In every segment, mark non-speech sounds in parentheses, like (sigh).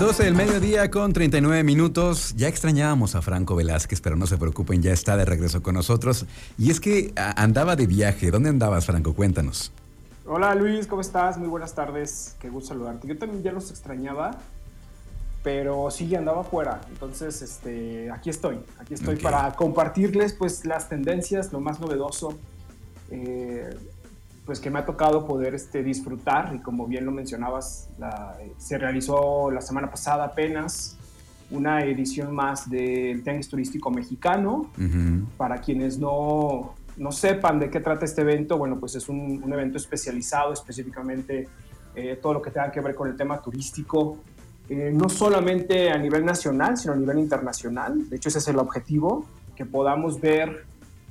12 del mediodía con 39 minutos. Ya extrañábamos a Franco Velázquez, pero no se preocupen, ya está de regreso con nosotros. Y es que andaba de viaje. ¿Dónde andabas, Franco? Cuéntanos. Hola Luis, ¿cómo estás? Muy buenas tardes. Qué gusto saludarte. Yo también ya los extrañaba, pero sí andaba fuera. Entonces, este, aquí estoy. Aquí estoy para compartirles pues las tendencias, lo más novedoso. Eh, pues que me ha tocado poder este, disfrutar y como bien lo mencionabas, se realizó la semana pasada apenas una edición más del tenis turístico mexicano. Para quienes no, no, sepan de qué trata este evento, bueno, pues es un, un evento especializado específicamente eh, todo lo que tenga que ver con el tema turístico, eh, no solamente a nivel nacional, sino a nivel internacional. De hecho, ese es el objetivo, que podamos ver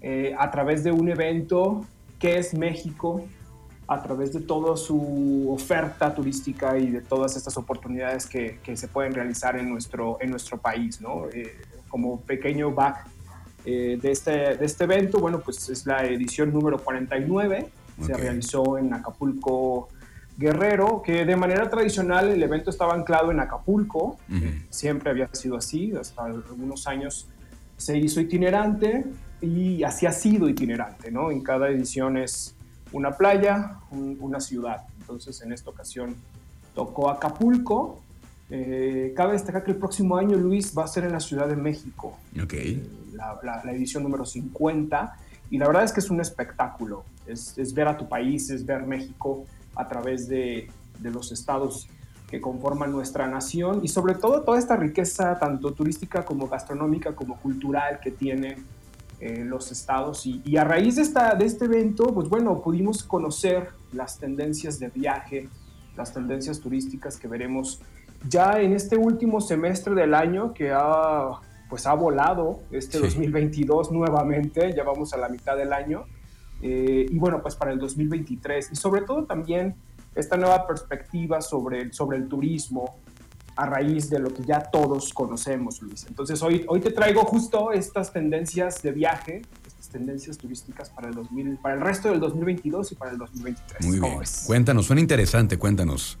eh, a través de un evento qué es México a través de toda su oferta turística y de todas estas oportunidades que, que se pueden realizar en nuestro, en nuestro país. ¿no? Eh, como pequeño back eh, de, este, de este evento, bueno, pues es la edición número 49, se realizó en Acapulco, Guerrero, que de manera tradicional el evento estaba anclado en Acapulco, siempre había sido así, hasta algunos años se hizo itinerante, y así ha sido itinerante, ¿no? En cada edición es una playa, una ciudad. Entonces, en esta ocasión tocó Acapulco. Eh, cabe destacar que el próximo año, Luis, va a ser en la Ciudad de México. Ok. Eh, la, edición número 50. Y la verdad es que es un espectáculo. Es, ver a tu país, es ver México a través de, de los estados que conforman nuestra nación y sobre todo toda esta riqueza tanto turística como gastronómica como cultural que tiene eh, los estados. Y, a raíz de, esta, de este evento, pues bueno, pudimos conocer las tendencias de viaje, las tendencias turísticas que veremos ya en este último semestre del año que ha, pues ha volado este 2022 nuevamente, ya vamos a la mitad del año, eh, y bueno, pues para el 2023 y sobre todo también esta nueva perspectiva sobre, sobre el turismo, a raíz de lo que ya todos conocemos, Luis. Entonces hoy, hoy te traigo justo estas tendencias de viaje, estas tendencias turísticas para el, 2000, para el resto del 2022 y para el 2023. Muy bien. Cuéntanos, suena interesante, cuéntanos.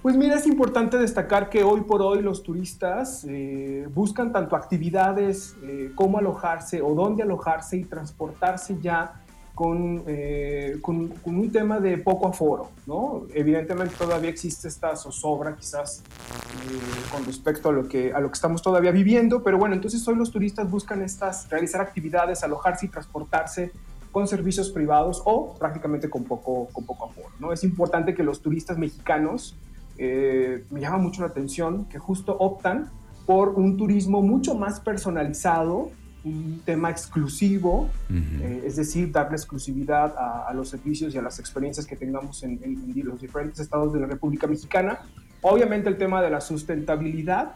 Pues mira, es importante destacar que hoy por hoy los turistas eh, buscan tanto actividades, eh, cómo alojarse o dónde alojarse y transportarse ya eh, con, con, un tema de poco aforo, ¿no? Evidentemente todavía existe esta zozobra quizás eh, con respecto a lo, que, a lo que estamos todavía viviendo, pero bueno, entonces hoy los turistas buscan estas, realizar actividades, alojarse y transportarse con servicios privados o prácticamente con poco, con poco aforo, ¿no? Es importante que los turistas mexicanos, eh, me llama mucho la atención, que justo optan por un turismo mucho más personalizado, un tema exclusivo, eh, es decir, darle exclusividad a, los servicios y a las experiencias que tengamos en, los diferentes estados de la República Mexicana. Obviamente el tema de la sustentabilidad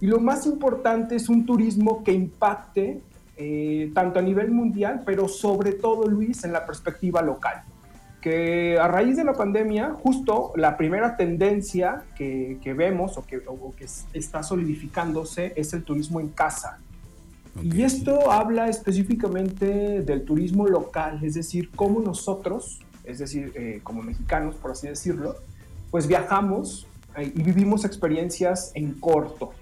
y lo más importante es un turismo que impacte eh, tanto a nivel mundial, pero sobre todo, Luis, en la perspectiva local. Que a raíz de la pandemia, justo la primera tendencia que, vemos o que, o que está solidificándose es el turismo en casa y esto habla específicamente del turismo local, es decir, cómo nosotros, es decir, eh, como mexicanos, por así decirlo, pues viajamos eh, y vivimos experiencias en corto.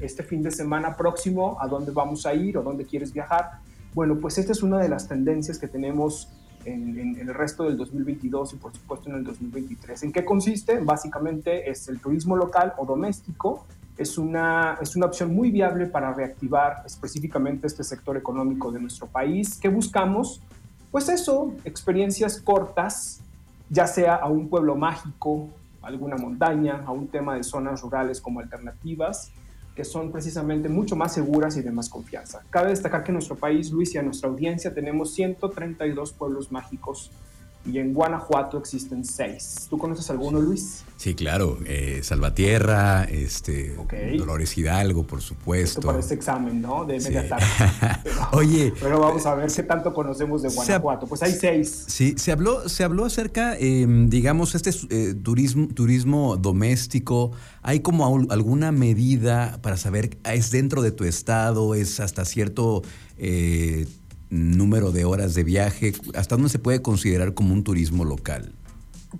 Este fin de semana próximo, ¿a dónde vamos a ir o dónde quieres viajar? Bueno, pues esta es una de las tendencias que tenemos en, en, el resto del 2022 y por supuesto en el 2023. ¿En qué consiste? Básicamente es el turismo local o doméstico es una, es una opción muy viable para reactivar específicamente este sector económico de nuestro país. ¿Qué buscamos? Pues eso, experiencias cortas, ya sea a un pueblo mágico, alguna montaña, a un tema de zonas rurales como alternativas, que son precisamente mucho más seguras y de más confianza. Cabe destacar que en nuestro país, Luis, y a nuestra audiencia tenemos 132 pueblos mágicos y en Guanajuato existen seis. ¿Tú conoces alguno, Luis? Sí, claro. Eh, Salvatierra, este, Dolores Hidalgo, por supuesto. Esto para este examen, ¿no? De media tarde. (laughs) Oye. Pero vamos a ver qué tanto conocemos de Guanajuato. Pues hay seis. Sí, se habló, se habló acerca, em, digamos, este eh, turismo, turismo doméstico. ¿Hay como alguna medida para saber, es dentro de tu estado, es hasta cierto... Número de horas de viaje, ¿hasta dónde se puede considerar como un turismo local?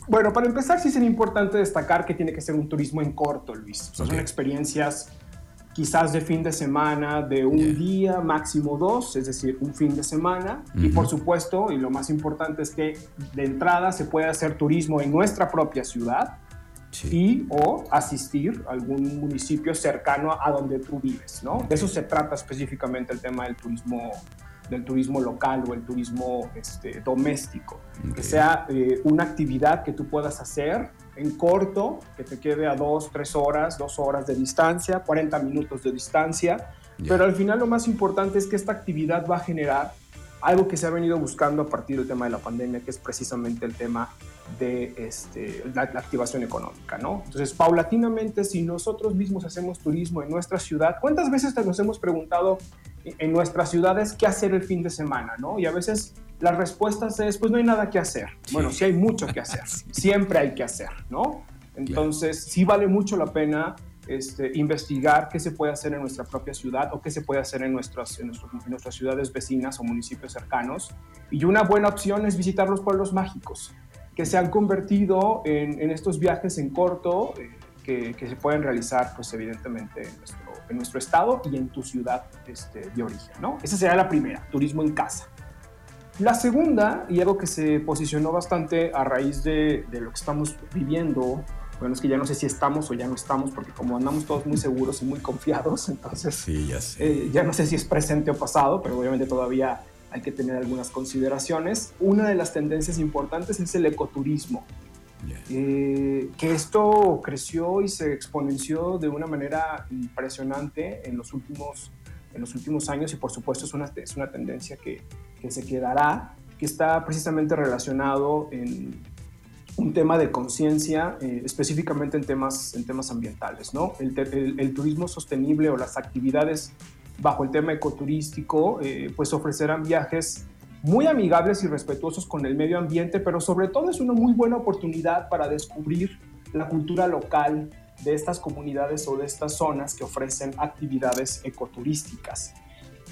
Bueno, para empezar, sí es importante destacar que tiene que ser un turismo en corto, Luis. Son experiencias quizás de fin de semana, de un día, máximo dos, es decir, un fin de semana. Y por supuesto, y lo más importante es que de entrada se puede hacer turismo en nuestra propia ciudad y o asistir a algún municipio cercano a donde tú vives, ¿no? De eso se trata específicamente el tema del turismo del turismo local o el turismo este, doméstico, que sea eh, una actividad que tú puedas hacer en corto, que te quede a dos, tres horas, dos horas de distancia, 40 minutos de distancia, pero al final lo más importante es que esta actividad va a generar algo que se ha venido buscando a partir del tema de la pandemia, que es precisamente el tema de este, la, activación económica, ¿no? Entonces, paulatinamente, si nosotros mismos hacemos turismo en nuestra ciudad, ¿cuántas veces nos hemos preguntado en nuestras ciudades qué hacer el fin de semana, ¿no? Y a veces las respuestas es, pues no hay nada que hacer. Bueno, sí hay mucho que hacer, (laughs) siempre hay que hacer, ¿no? Entonces, sí vale mucho la pena este, investigar qué se puede hacer en nuestra propia ciudad o qué se puede hacer en nuestras, en, nuestras ciudades vecinas o municipios cercanos. Y una buena opción es visitar los pueblos mágicos, que se han convertido en, estos viajes en corto eh, que, que, se pueden realizar, pues evidentemente, en nuestro, en nuestro estado y en tu ciudad este, de origen. ¿no? Esa sería la primera, turismo en casa. La segunda, y algo que se posicionó bastante a raíz de, de, lo que estamos viviendo, bueno, es que ya no sé si estamos o ya no estamos, porque como andamos todos muy seguros y muy confiados, entonces sí, ya, eh, ya no sé si es presente o pasado, pero obviamente todavía hay que tener algunas consideraciones. Una de las tendencias importantes es el ecoturismo. Eh, que esto creció y se exponenció de una manera impresionante en los últimos, en los últimos años y por supuesto es una, es una tendencia que, que se quedará, que está precisamente relacionado en un tema de conciencia, eh, específicamente en temas, en temas ambientales. ¿no? El, turismo sostenible o las actividades bajo el tema ecoturístico, eh, pues ofrecerán viajes muy amigables y respetuosos con el medio ambiente, pero sobre todo es una muy buena oportunidad para descubrir la cultura local de estas comunidades o de estas zonas que ofrecen actividades ecoturísticas.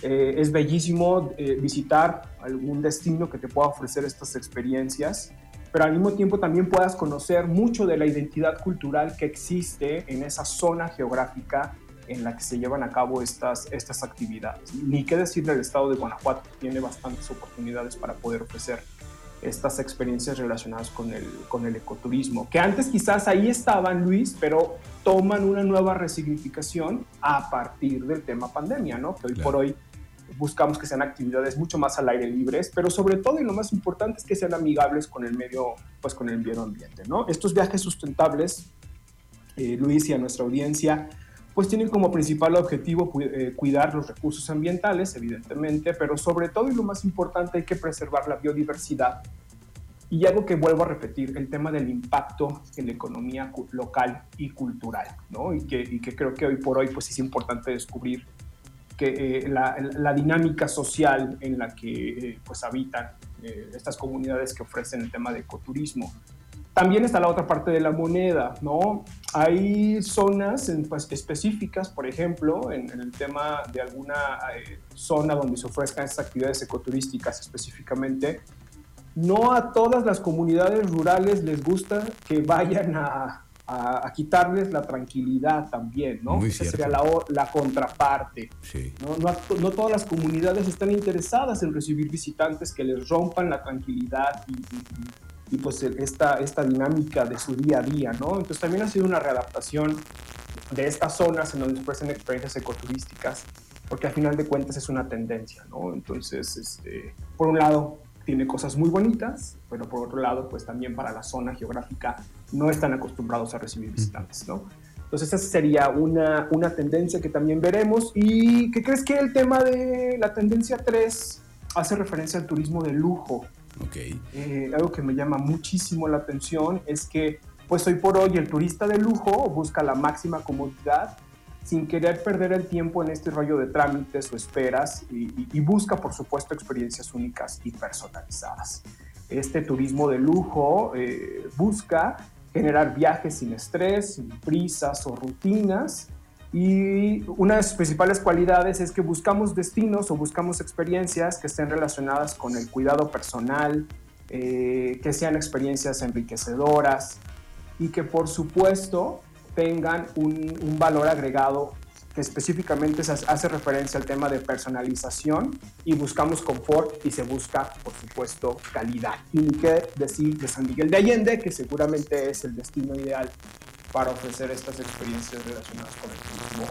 Eh, es bellísimo eh, visitar algún destino que te pueda ofrecer estas experiencias, pero al mismo tiempo también puedas conocer mucho de la identidad cultural que existe en esa zona geográfica en la que se llevan a cabo estas, estas actividades. Ni qué decir del estado de Guanajuato, tiene bastantes oportunidades para poder ofrecer estas experiencias relacionadas con el, con el ecoturismo, que antes quizás ahí estaban, Luis, pero toman una nueva resignificación a partir del tema pandemia, ¿no? Que hoy por hoy buscamos que sean actividades mucho más al aire libres, pero sobre todo y lo más importante es que sean amigables con el medio, pues con el medio ambiente, ¿no? Estos viajes sustentables, eh, Luis y a nuestra audiencia, pues tienen como principal objetivo eh, cuidar los recursos ambientales, evidentemente, pero sobre todo y lo más importante hay que preservar la biodiversidad. Y algo que vuelvo a repetir, el tema del impacto en la economía local y cultural, ¿no? Y que, creo que hoy por hoy pues es importante descubrir que eh, la, dinámica social en la que eh, pues habitan estas comunidades que ofrecen el tema de ecoturismo. También está la otra parte de la moneda, ¿no? Hay zonas pues, específicas, por ejemplo, en, el tema de alguna eh, zona donde se ofrezcan estas actividades ecoturísticas específicamente, no a todas las comunidades rurales les gusta que vayan a, a, quitarles la tranquilidad también, ¿no? Esa sería la, la contraparte. Sí. ¿no? No, no, todas las comunidades están interesadas en recibir visitantes que les rompan la tranquilidad y, y y pues esta, esta dinámica de su día a día, ¿no? Entonces también ha sido una readaptación de estas zonas en donde se ofrecen experiencias ecoturísticas, porque al final de cuentas es una tendencia, ¿no? Entonces, este, por un lado, tiene cosas muy bonitas, pero por otro lado, pues también para la zona geográfica no están acostumbrados a recibir visitantes, ¿no? Entonces, esa sería una, una tendencia que también veremos. ¿Y qué crees que el tema de la tendencia 3 hace referencia al turismo de lujo? Okay. Eh, algo que me llama muchísimo la atención es que, pues hoy por hoy, el turista de lujo busca la máxima comodidad sin querer perder el tiempo en este rollo de trámites o esperas y, busca, por supuesto, experiencias únicas y personalizadas. Este turismo de lujo eh, busca generar viajes sin estrés, sin prisas o rutinas y una de sus principales cualidades es que buscamos destinos o buscamos experiencias que estén relacionadas con el cuidado personal, eh, que sean experiencias enriquecedoras y que por supuesto tengan un, valor agregado que específicamente hace referencia al tema de personalización y buscamos confort y se busca, por supuesto, calidad. Y qué decir de San Miguel de Allende, que seguramente es el destino ideal para ofrecer estas experiencias relacionadas con el turismo.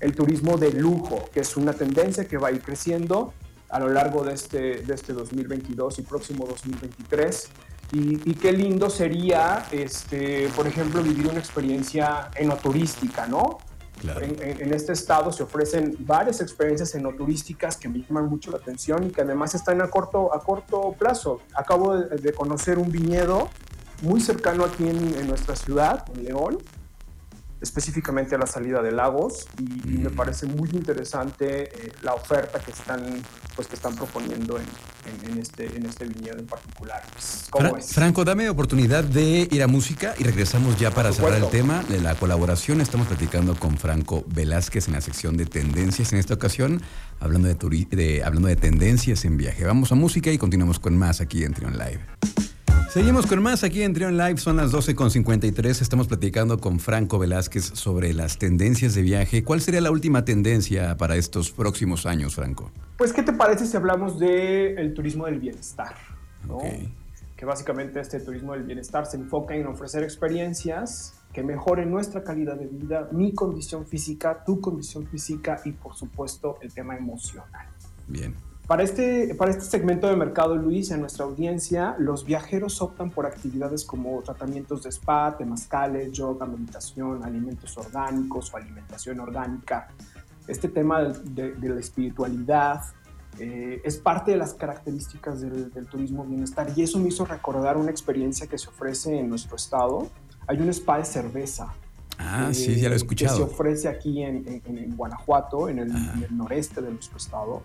El turismo de lujo, que es una tendencia que va a ir creciendo a lo largo de este, de este 2022 y próximo 2023. Y, qué lindo sería, este, por ejemplo, vivir una experiencia enoturística, ¿no? En, este estado se ofrecen varias experiencias enoturísticas que me llaman mucho la atención y que además están a corto, a corto plazo. Acabo de conocer un viñedo muy cercano aquí en, nuestra ciudad, en León, específicamente a la salida de Lagos, y, me mm. parece muy interesante eh, la oferta que están, pues, que están proponiendo en, este, en este viñedo en particular. ¿Cómo es? Franco, dame oportunidad de ir a música y regresamos ya para cerrar el tema de la colaboración. Estamos platicando con Franco Velázquez en la sección de tendencias en esta ocasión, hablando de, de hablando de tendencias en viaje. Vamos a música y continuamos con más aquí en Trion Live. Seguimos con más aquí en Trion Live, son las 12.53, estamos platicando con Franco Velázquez sobre las tendencias de viaje. ¿Cuál sería la última tendencia para estos próximos años, Franco? Pues, ¿qué te parece si hablamos del turismo del bienestar? Que básicamente este turismo del bienestar se enfoca en ofrecer experiencias que mejoren nuestra calidad de vida, mi condición física, tu condición física y por supuesto el tema emocional. Bien. Para este, para este segmento de mercado, Luis, en nuestra audiencia, los viajeros optan por actividades como tratamientos de spa, temazcales, yoga, meditación, alimentos orgánicos o alimentación orgánica. Este tema de, la espiritualidad eh, es parte de las características del, del turismo bienestar y eso me hizo recordar una experiencia que se ofrece en nuestro estado. Hay un spa de cerveza Ah, sí, ya lo he escuchado. Que se ofrece aquí en, Guanajuato, en el, noreste de nuestro estado.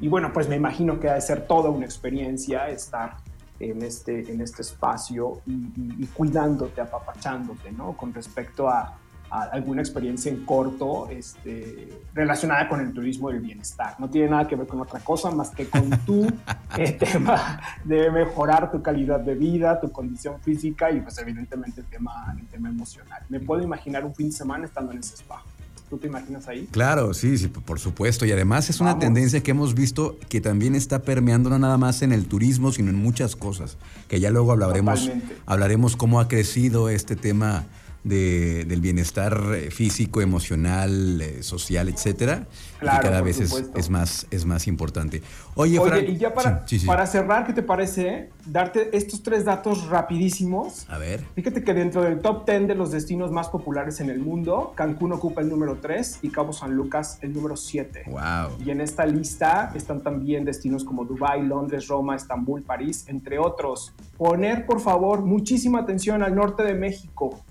Y bueno, pues me imagino que ha de ser toda una experiencia estar en este, en este espacio y, y cuidándote, apapachándote, ¿no? Con respecto a, alguna experiencia en corto este, relacionada con el turismo del bienestar. No tiene nada que ver con otra cosa más que con tu (laughs) eh, tema de mejorar tu calidad de vida, tu condición física y pues evidentemente el tema, el tema emocional. Me puedo imaginar un fin de semana estando en ese spa. ¿Tú te imaginas ahí? Claro, sí, sí, por supuesto. Y además es una tendencia que hemos visto que también está permeando no nada más en el turismo, sino en muchas cosas, que ya luego hablaremos, hablaremos cómo ha crecido este tema de, del bienestar eh, físico, emocional, eh, social, etcétera, claro, cada vez es, es, más, es más importante. Oye, y ya para, para cerrar, ¿qué te parece? Darte estos tres datos rapidísimos. A ver. Fíjate que dentro del top 10 de los destinos más populares en el mundo, Cancún ocupa el número 3 y Cabo San Lucas el número 7. Wow. Y en esta lista están también destinos como Dubái, Londres, Roma, Estambul, París, entre otros. Poner, por favor, muchísima atención al norte de México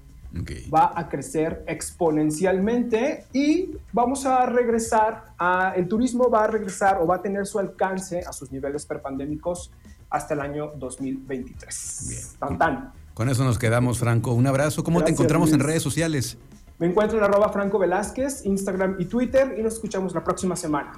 va a crecer exponencialmente y vamos a regresar a, el turismo va a regresar o va a tener su alcance a sus niveles prepandémicos hasta el año 2023. Bien. Tan, tan. Con eso nos quedamos, Franco. Un abrazo. ¿Cómo te encontramos en redes sociales? Me encuentro en arroba Franco Velázquez, Instagram y Twitter y nos escuchamos la próxima semana.